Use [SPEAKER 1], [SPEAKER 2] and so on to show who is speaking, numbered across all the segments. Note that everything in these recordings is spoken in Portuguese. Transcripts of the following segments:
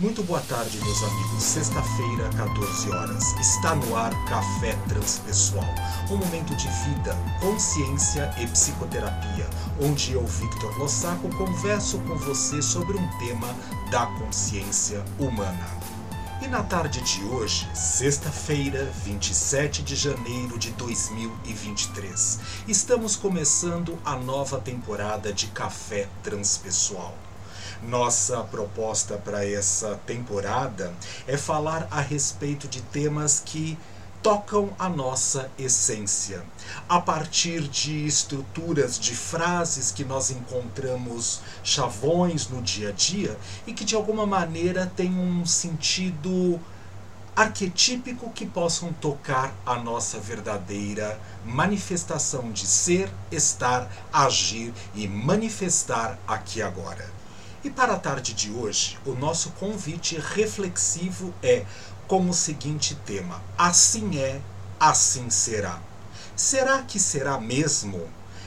[SPEAKER 1] Muito boa tarde, meus amigos. Sexta-feira, 14 horas. Está no ar Café Transpessoal, um momento de vida, consciência e psicoterapia, onde eu, Victor Lossaco, converso com você sobre um tema da consciência humana. E na tarde de hoje, sexta-feira, 27 de janeiro de 2023, estamos começando a nova temporada de Café Transpessoal. Nossa proposta para essa temporada é falar a respeito de temas que tocam a nossa essência. A partir de estruturas, de frases que nós encontramos chavões no dia a dia e que de alguma maneira têm um sentido arquetípico que possam tocar a nossa verdadeira manifestação de ser, estar, agir e manifestar aqui agora. E para a tarde de hoje, o nosso convite reflexivo é com o seguinte tema: Assim é, assim será. Será que será mesmo?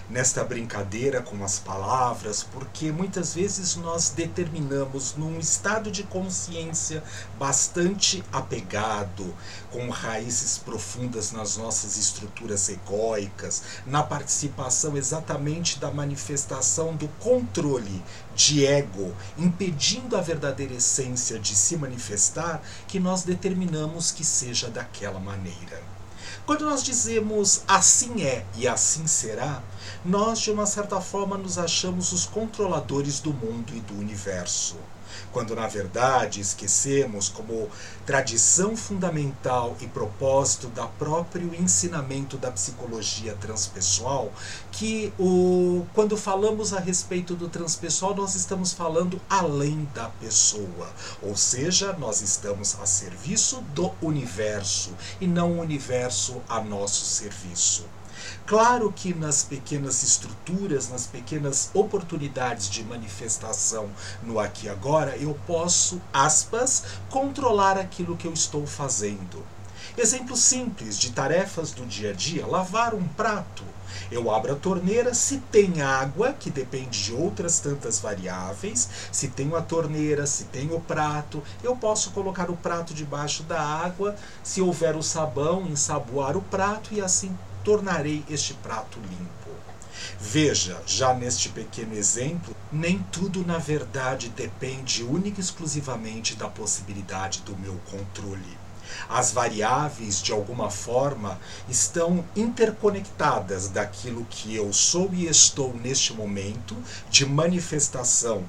[SPEAKER 1] Nesta brincadeira com as palavras, porque muitas vezes nós determinamos num estado de consciência bastante apegado, com raízes profundas nas nossas estruturas egóicas, na participação exatamente da manifestação do controle de ego, impedindo a verdadeira essência de se manifestar, que nós determinamos que seja daquela maneira. Quando nós dizemos assim é e assim será, nós de uma certa forma nos achamos os controladores do mundo e do universo quando na verdade esquecemos como tradição fundamental e propósito da próprio ensinamento da psicologia transpessoal, que o, quando falamos a respeito do transpessoal, nós estamos falando além da pessoa, ou seja, nós estamos a serviço do universo e não o universo a nosso serviço. Claro que nas pequenas estruturas, nas pequenas oportunidades de manifestação no aqui e agora, eu posso, aspas, controlar aquilo que eu estou fazendo. Exemplo simples de tarefas do dia a dia: lavar um prato. Eu abro a torneira, se tem água, que depende de outras tantas variáveis, se tenho a torneira, se tenho o prato, eu posso colocar o prato debaixo da água, se houver o sabão, ensaboar o prato e assim tornarei este prato limpo. Veja, já neste pequeno exemplo, nem tudo na verdade depende única e exclusivamente da possibilidade do meu controle. As variáveis, de alguma forma, estão interconectadas daquilo que eu sou e estou neste momento de manifestação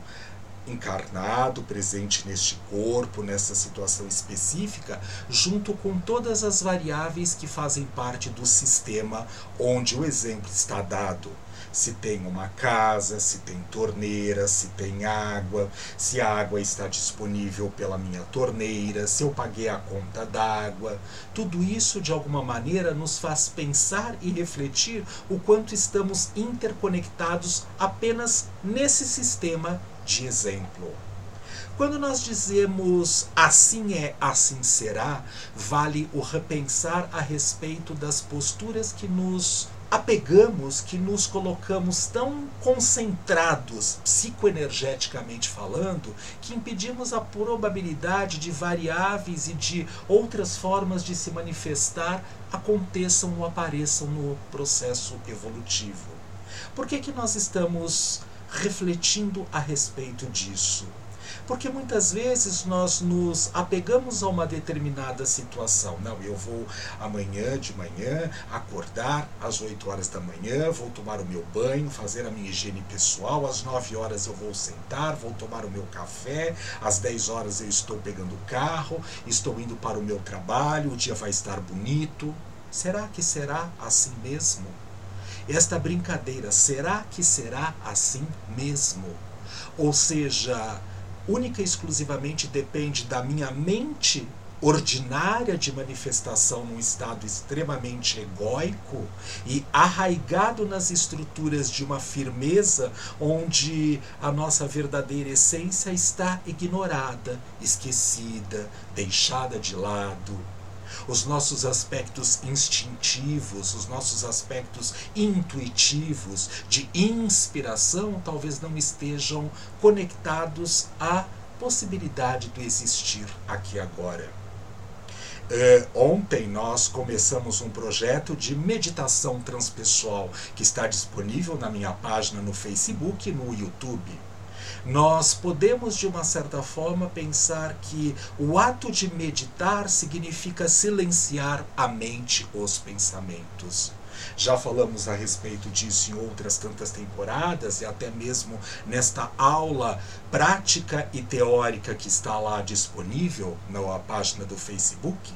[SPEAKER 1] encarnado, presente neste corpo, nessa situação específica, junto com todas as variáveis que fazem parte do sistema onde o exemplo está dado. Se tem uma casa, se tem torneira, se tem água, se a água está disponível pela minha torneira, se eu paguei a conta d'água. Tudo isso, de alguma maneira, nos faz pensar e refletir o quanto estamos interconectados apenas nesse sistema de exemplo. Quando nós dizemos assim é, assim será, vale o repensar a respeito das posturas que nos apegamos, que nos colocamos tão concentrados psicoenergeticamente falando, que impedimos a probabilidade de variáveis e de outras formas de se manifestar aconteçam ou apareçam no processo evolutivo. Por que, que nós estamos refletindo a respeito disso. Porque muitas vezes nós nos apegamos a uma determinada situação. Não, eu vou amanhã de manhã acordar às 8 horas da manhã, vou tomar o meu banho, fazer a minha higiene pessoal, às 9 horas eu vou sentar, vou tomar o meu café, às 10 horas eu estou pegando o carro, estou indo para o meu trabalho, o dia vai estar bonito. Será que será assim mesmo? Esta brincadeira, será que será assim mesmo? Ou seja, única e exclusivamente depende da minha mente ordinária de manifestação num estado extremamente egóico e arraigado nas estruturas de uma firmeza onde a nossa verdadeira essência está ignorada, esquecida, deixada de lado os nossos aspectos instintivos, os nossos aspectos intuitivos de inspiração talvez não estejam conectados à possibilidade do existir aqui agora. É, ontem nós começamos um projeto de meditação transpessoal que está disponível na minha página no Facebook e no YouTube. Nós podemos, de uma certa forma, pensar que o ato de meditar significa silenciar a mente, os pensamentos. Já falamos a respeito disso em outras tantas temporadas e até mesmo nesta aula prática e teórica que está lá disponível na página do Facebook,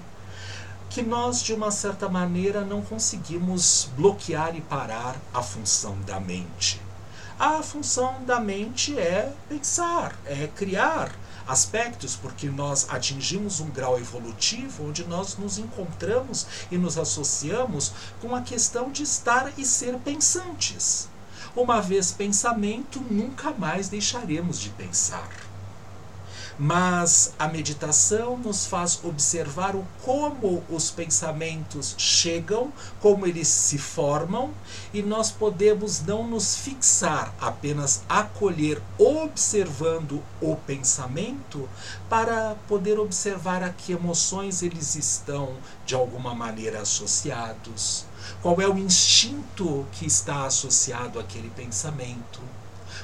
[SPEAKER 1] que nós, de uma certa maneira, não conseguimos bloquear e parar a função da mente. A função da mente é pensar, é criar, aspectos, porque nós atingimos um grau evolutivo onde nós nos encontramos e nos associamos com a questão de estar e ser pensantes. Uma vez pensamento, nunca mais deixaremos de pensar. Mas a meditação nos faz observar o como os pensamentos chegam, como eles se formam, e nós podemos não nos fixar, apenas acolher observando o pensamento, para poder observar a que emoções eles estão de alguma maneira associados. Qual é o instinto que está associado àquele pensamento?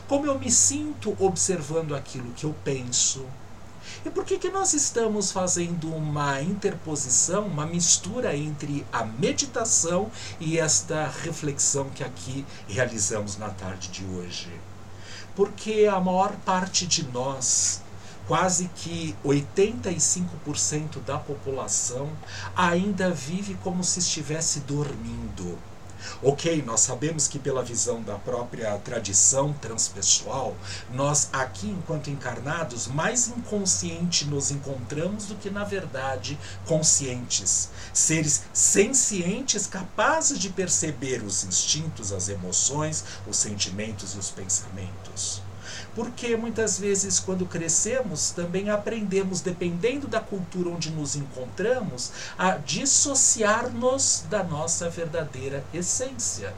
[SPEAKER 1] Como eu me sinto observando aquilo que eu penso? E por que, que nós estamos fazendo uma interposição, uma mistura entre a meditação e esta reflexão que aqui realizamos na tarde de hoje? Porque a maior parte de nós, quase que 85% da população, ainda vive como se estivesse dormindo Ok, nós sabemos que pela visão da própria tradição transpessoal, nós aqui, enquanto encarnados, mais inconsciente nos encontramos do que, na verdade, conscientes. Seres sencientes capazes de perceber os instintos, as emoções, os sentimentos e os pensamentos. Porque muitas vezes, quando crescemos, também aprendemos, dependendo da cultura onde nos encontramos, a dissociar-nos da nossa verdadeira essência.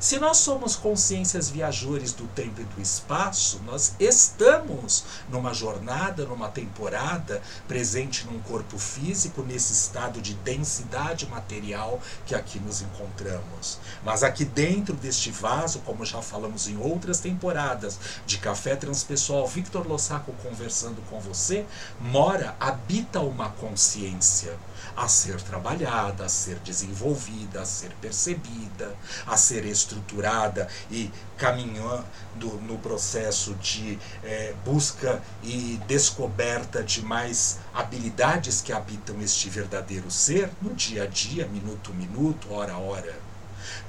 [SPEAKER 1] Se nós somos consciências viajores do tempo e do espaço, nós estamos numa jornada, numa temporada, presente num corpo físico, nesse estado de densidade material que aqui nos encontramos. Mas aqui dentro deste vaso, como já falamos em outras temporadas, de Café Transpessoal, Victor Lossaco conversando com você, mora, habita uma consciência a ser trabalhada, a ser desenvolvida, a ser percebida, a ser estruturada e caminhando no processo de é, busca e descoberta de mais habilidades que habitam este verdadeiro ser no dia a dia, minuto a minuto, hora a hora.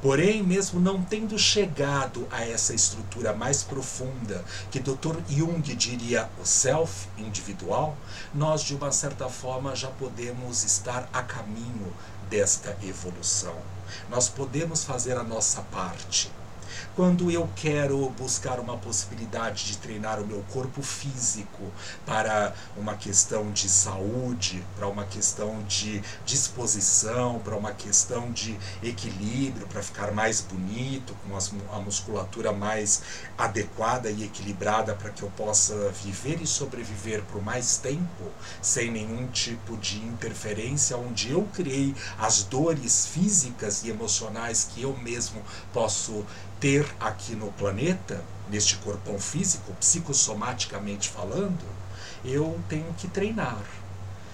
[SPEAKER 1] Porém, mesmo não tendo chegado a essa estrutura mais profunda que Dr. Jung diria o self individual, nós de uma certa forma já podemos estar a caminho desta evolução. Nós podemos fazer a nossa parte quando eu quero buscar uma possibilidade de treinar o meu corpo físico para uma questão de saúde, para uma questão de disposição, para uma questão de equilíbrio, para ficar mais bonito, com a musculatura mais adequada e equilibrada para que eu possa viver e sobreviver por mais tempo, sem nenhum tipo de interferência, onde eu criei as dores físicas e emocionais que eu mesmo posso ter aqui no planeta, neste corpão físico, psicossomaticamente falando, eu tenho que treinar.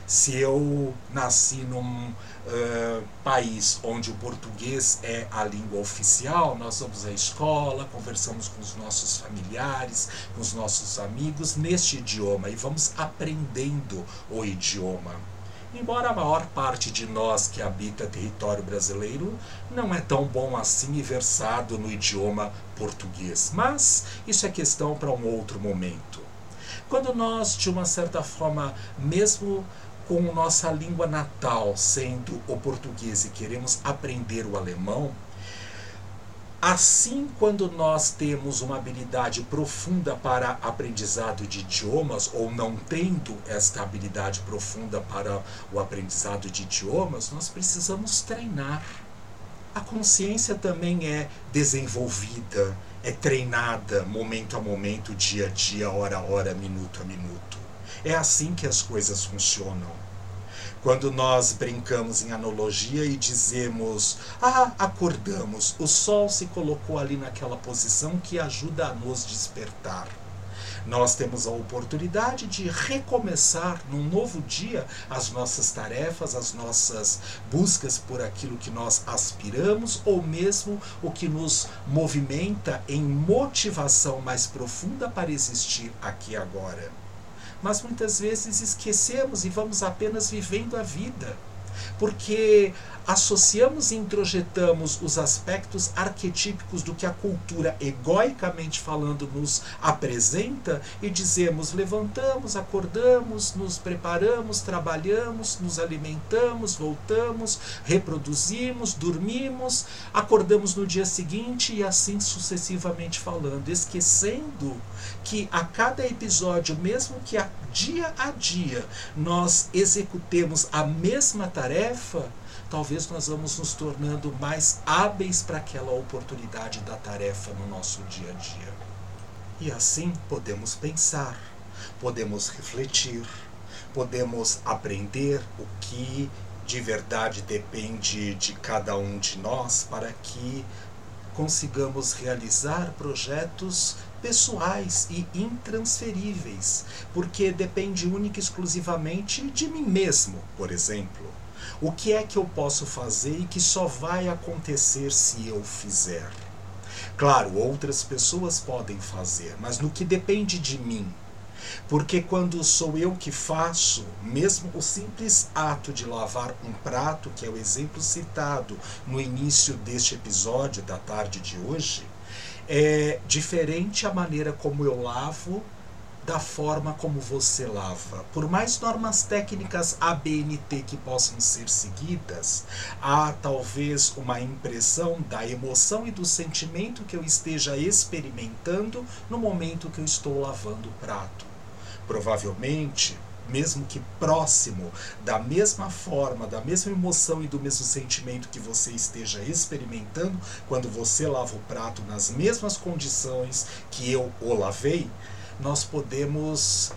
[SPEAKER 1] Se eu nasci num uh, país onde o português é a língua oficial, nós vamos à escola, conversamos com os nossos familiares, com os nossos amigos neste idioma e vamos aprendendo o idioma. Embora a maior parte de nós que habita território brasileiro não é tão bom assim e versado no idioma português, mas isso é questão para um outro momento. Quando nós, de uma certa forma, mesmo com nossa língua natal sendo o português e queremos aprender o alemão, Assim, quando nós temos uma habilidade profunda para aprendizado de idiomas, ou não tendo esta habilidade profunda para o aprendizado de idiomas, nós precisamos treinar. A consciência também é desenvolvida, é treinada momento a momento, dia a dia, hora a hora, minuto a minuto. É assim que as coisas funcionam. Quando nós brincamos em analogia e dizemos: Ah, acordamos, o sol se colocou ali naquela posição que ajuda a nos despertar. Nós temos a oportunidade de recomeçar num novo dia as nossas tarefas, as nossas buscas por aquilo que nós aspiramos ou mesmo o que nos movimenta em motivação mais profunda para existir aqui agora. Mas muitas vezes esquecemos e vamos apenas vivendo a vida porque associamos e introjetamos os aspectos arquetípicos do que a cultura, egoicamente falando, nos apresenta e dizemos: levantamos, acordamos, nos preparamos, trabalhamos, nos alimentamos, voltamos, reproduzimos, dormimos, acordamos no dia seguinte e assim sucessivamente falando, esquecendo que a cada episódio, mesmo que a dia a dia nós executemos a mesma tarefa, talvez nós vamos nos tornando mais hábeis para aquela oportunidade da tarefa no nosso dia a dia. E assim podemos pensar, podemos refletir, podemos aprender o que de verdade depende de cada um de nós para que consigamos realizar projetos pessoais e intransferíveis, porque depende única e exclusivamente de mim mesmo, por exemplo. O que é que eu posso fazer e que só vai acontecer se eu fizer? Claro, outras pessoas podem fazer, mas no que depende de mim. Porque quando sou eu que faço, mesmo o simples ato de lavar um prato, que é o exemplo citado no início deste episódio da tarde de hoje, é diferente a maneira como eu lavo da forma como você lava. Por mais normas técnicas ABNT que possam ser seguidas, há talvez uma impressão da emoção e do sentimento que eu esteja experimentando no momento que eu estou lavando o prato. Provavelmente, mesmo que próximo, da mesma forma, da mesma emoção e do mesmo sentimento que você esteja experimentando quando você lava o prato nas mesmas condições que eu o lavei, nós podemos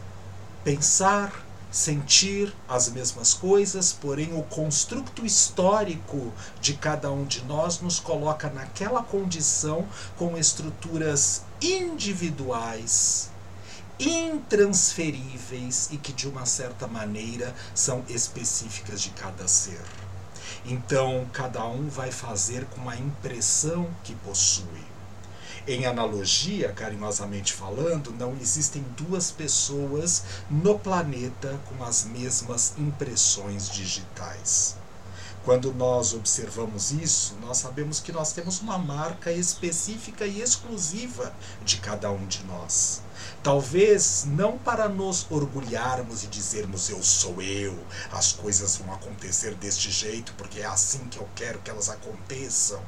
[SPEAKER 1] pensar, sentir as mesmas coisas, porém o construto histórico de cada um de nós nos coloca naquela condição com estruturas individuais, intransferíveis e que de uma certa maneira são específicas de cada ser. Então, cada um vai fazer com a impressão que possui. Em analogia, carinhosamente falando, não existem duas pessoas no planeta com as mesmas impressões digitais. Quando nós observamos isso, nós sabemos que nós temos uma marca específica e exclusiva de cada um de nós. Talvez não para nos orgulharmos e dizermos eu sou eu, as coisas vão acontecer deste jeito porque é assim que eu quero que elas aconteçam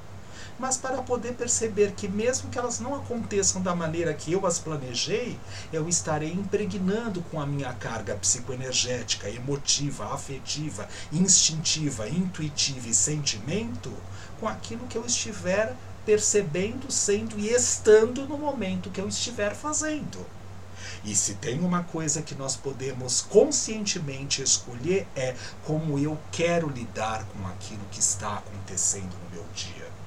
[SPEAKER 1] mas para poder perceber que, mesmo que elas não aconteçam da maneira que eu as planejei, eu estarei impregnando com a minha carga psicoenergética, emotiva, afetiva, instintiva, intuitiva e sentimento com aquilo que eu estiver percebendo, sendo e estando no momento que eu estiver fazendo. E se tem uma coisa que nós podemos conscientemente escolher é como eu quero lidar com aquilo que está acontecendo no meu dia.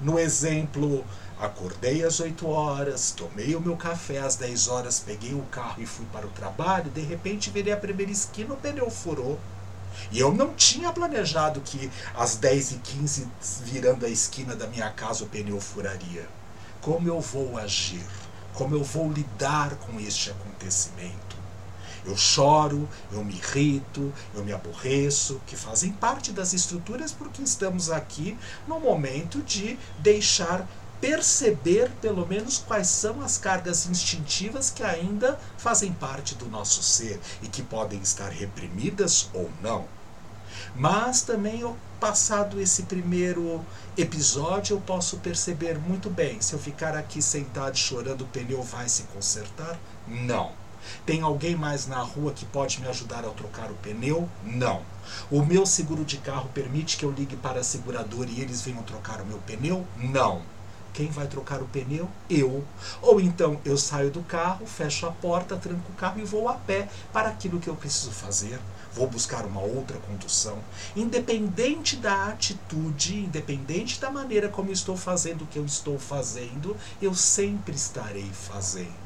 [SPEAKER 1] No exemplo, acordei às 8 horas, tomei o meu café às 10 horas, peguei o carro e fui para o trabalho, de repente virei a primeira esquina, o pneu furou. E eu não tinha planejado que às 10 e 15 virando a esquina da minha casa, o pneu furaria. Como eu vou agir? Como eu vou lidar com este acontecimento? Eu choro, eu me irrito, eu me aborreço, que fazem parte das estruturas porque estamos aqui no momento de deixar perceber pelo menos quais são as cargas instintivas que ainda fazem parte do nosso ser e que podem estar reprimidas ou não. Mas também, passado esse primeiro episódio, eu posso perceber muito bem: se eu ficar aqui sentado chorando, o pneu vai se consertar? Não. Tem alguém mais na rua que pode me ajudar a trocar o pneu? Não. O meu seguro de carro permite que eu ligue para a seguradora e eles venham trocar o meu pneu? Não. Quem vai trocar o pneu? Eu. Ou então eu saio do carro, fecho a porta, tranco o carro e vou a pé para aquilo que eu preciso fazer. Vou buscar uma outra condução. Independente da atitude, independente da maneira como estou fazendo o que eu estou fazendo, eu sempre estarei fazendo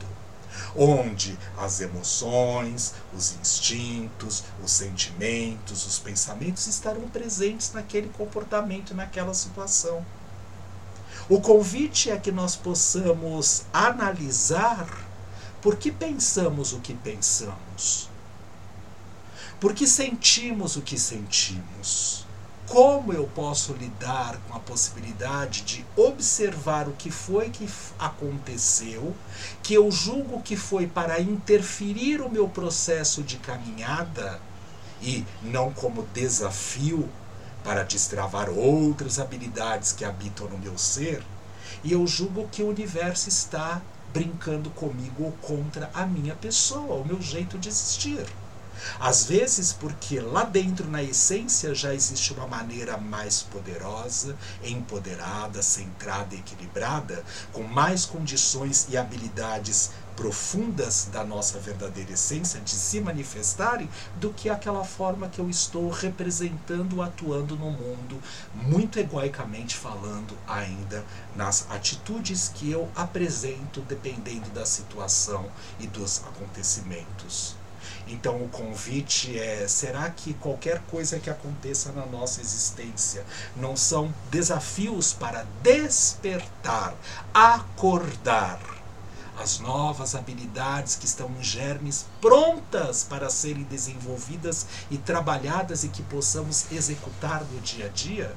[SPEAKER 1] onde as emoções, os instintos, os sentimentos, os pensamentos estarão presentes naquele comportamento, naquela situação. O convite é que nós possamos analisar por que pensamos o que pensamos, por que sentimos o que sentimos como eu posso lidar com a possibilidade de observar o que foi que aconteceu, que eu julgo que foi para interferir o meu processo de caminhada e não como desafio para destravar outras habilidades que habitam no meu ser, e eu julgo que o universo está brincando comigo ou contra a minha pessoa, o meu jeito de existir. Às vezes, porque lá dentro, na essência, já existe uma maneira mais poderosa, empoderada, centrada equilibrada, com mais condições e habilidades profundas da nossa verdadeira essência de se manifestarem do que aquela forma que eu estou representando, atuando no mundo, muito egoicamente falando ainda nas atitudes que eu apresento dependendo da situação e dos acontecimentos. Então o convite é: será que qualquer coisa que aconteça na nossa existência não são desafios para despertar, acordar? as novas habilidades que estão em germes prontas para serem desenvolvidas e trabalhadas e que possamos executar no dia a dia?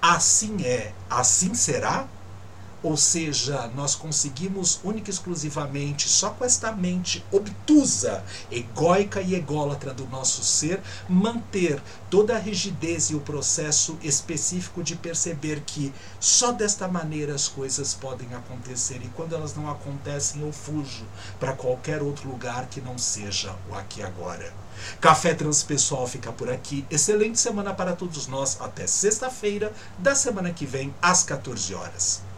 [SPEAKER 1] Assim é, assim será? Ou seja, nós conseguimos única e exclusivamente, só com esta mente obtusa, egóica e ególatra do nosso ser, manter toda a rigidez e o processo específico de perceber que só desta maneira as coisas podem acontecer e quando elas não acontecem eu fujo para qualquer outro lugar que não seja o aqui agora. Café Transpessoal fica por aqui. Excelente semana para todos nós. Até sexta-feira da semana que vem, às 14 horas.